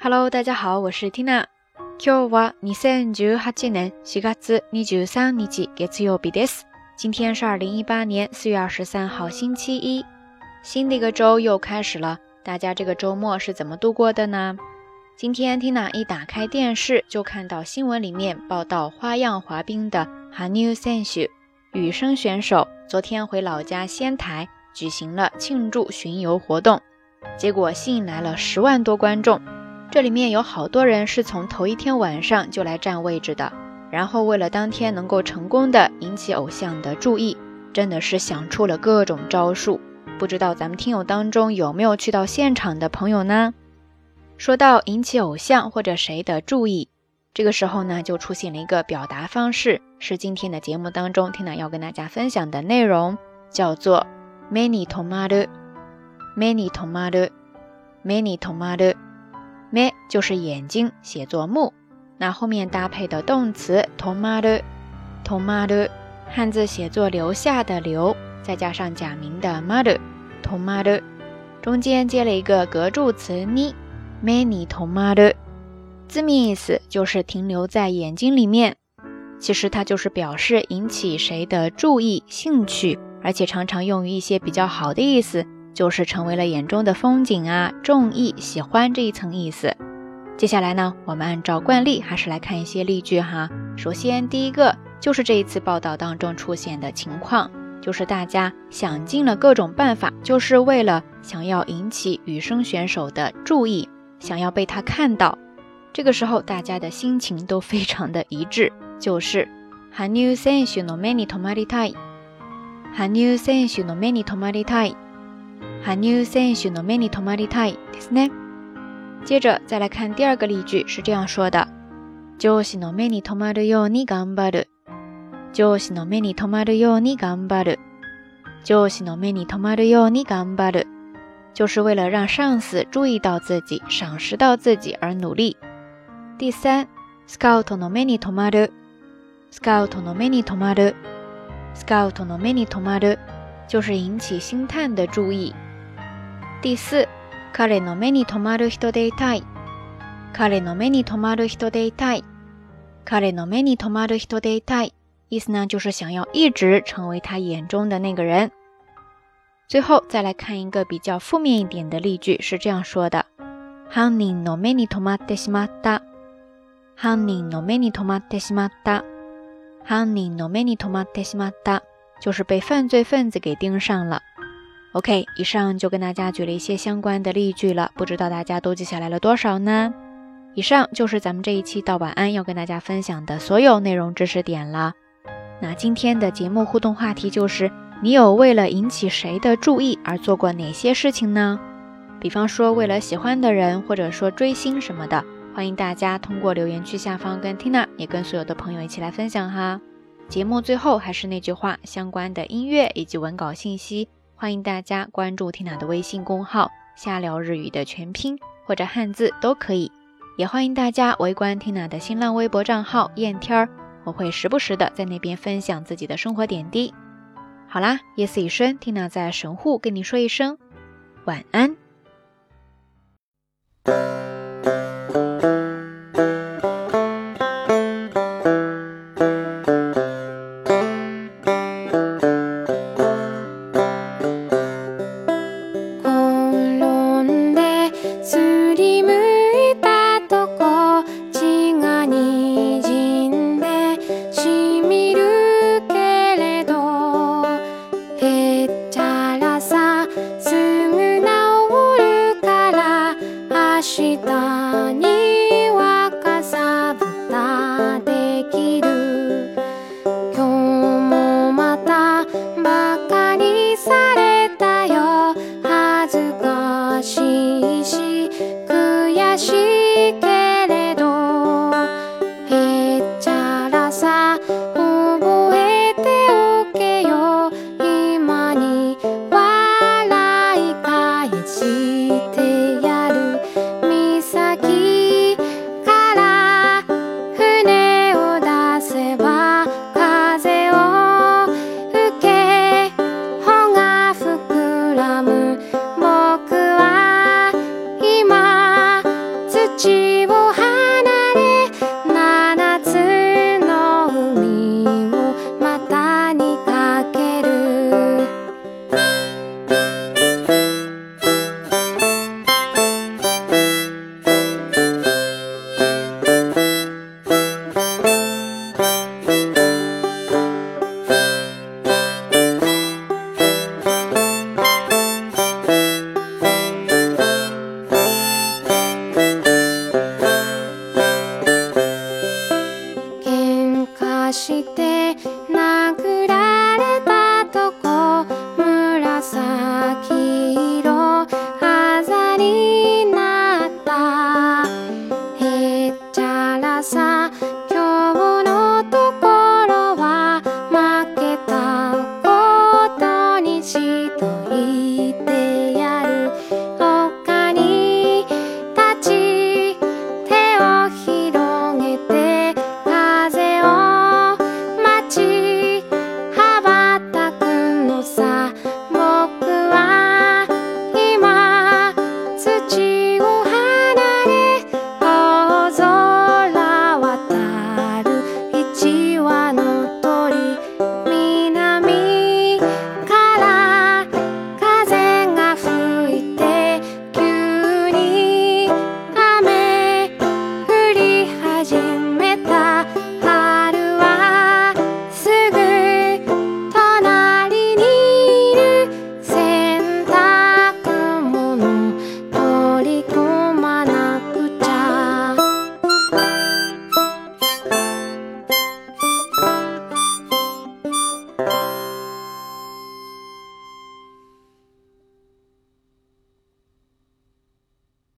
Hello，大家好，我是 Tina。今日は二千十八年四月二十三日月曜日です。今天是二零一八年四月二十三号星期一，新的一个周又开始了。大家这个周末是怎么度过的呢？今天 Tina 一打开电视，就看到新闻里面报道花样滑冰的 Hanu Senju 羽生选手，昨天回老家仙台举行了庆祝巡游活动，结果吸引来了十万多观众。 这里面有好多人是从头一天晚上就来占位置的，然后为了当天能够成功的引起偶像的注意，真的是想出了各种招数。不知道咱们听友当中有没有去到现场的朋友呢？说到引起偶像或者谁的注意，这个时候呢就出现了一个表达方式，是今天的节目当中听到要跟大家分享的内容，叫做 “many tomaru”，“many tomaru”，“many tomaru”。目就是眼睛，写作目。那后面搭配的动词 tomaru t o m a t o 汉字写作留下的留，再加上假名的 maru t o m a t o 中间接了一个格助词 me ni t o m a t o 字面意思就是停留在眼睛里面。其实它就是表示引起谁的注意、兴趣，而且常常用于一些比较好的意思。就是成为了眼中的风景啊，中意、喜欢这一层意思。接下来呢，我们按照惯例还是来看一些例句哈。首先，第一个就是这一次报道当中出现的情况，就是大家想尽了各种办法，就是为了想要引起羽生选手的注意，想要被他看到。这个时候，大家的心情都非常的一致，就是 Hanu sensu no many tomaritai，Hanu sensu no many tomaritai。羽生選手の目に留まりたい 羽生選手の目に留まりたいですね。接着再来看第二个例句，是这样说的：上司の目に留まるように頑張る。上司の目に留まるように頑張る。上司の目に留まるように頑張る。就是为了让上司注意到自己、赏识到自己而努力。第三、スカウトの目に留まる。スカウトの目に留まる。スカウトの目に留まる，就是引起心探的注意。第四、彼の目に留まる人でいたい。彼の目に留まる人でいたい。彼の目に留まる人でいたい。意思呢，就是想要一直成为他眼中的那个人。最后再来看一个比较负面一点的例句，是这样说的：犯人の目に留まってしまった。犯人の目に留まってしまった。犯人の目に留まってしまった，就是被犯罪分子给盯上了。OK，以上就跟大家举了一些相关的例句了，不知道大家都记下来了多少呢？以上就是咱们这一期到晚安要跟大家分享的所有内容知识点了。那今天的节目互动话题就是，你有为了引起谁的注意而做过哪些事情呢？比方说为了喜欢的人，或者说追星什么的，欢迎大家通过留言区下方跟 Tina 也跟所有的朋友一起来分享哈。节目最后还是那句话，相关的音乐以及文稿信息。欢迎大家关注缇娜的微信公号“瞎聊日语”的全拼或者汉字都可以，也欢迎大家围观缇娜的新浪微博账号“燕天儿”，我会时不时的在那边分享自己的生活点滴。好啦，夜色已深缇娜在神户跟你说一声晚安。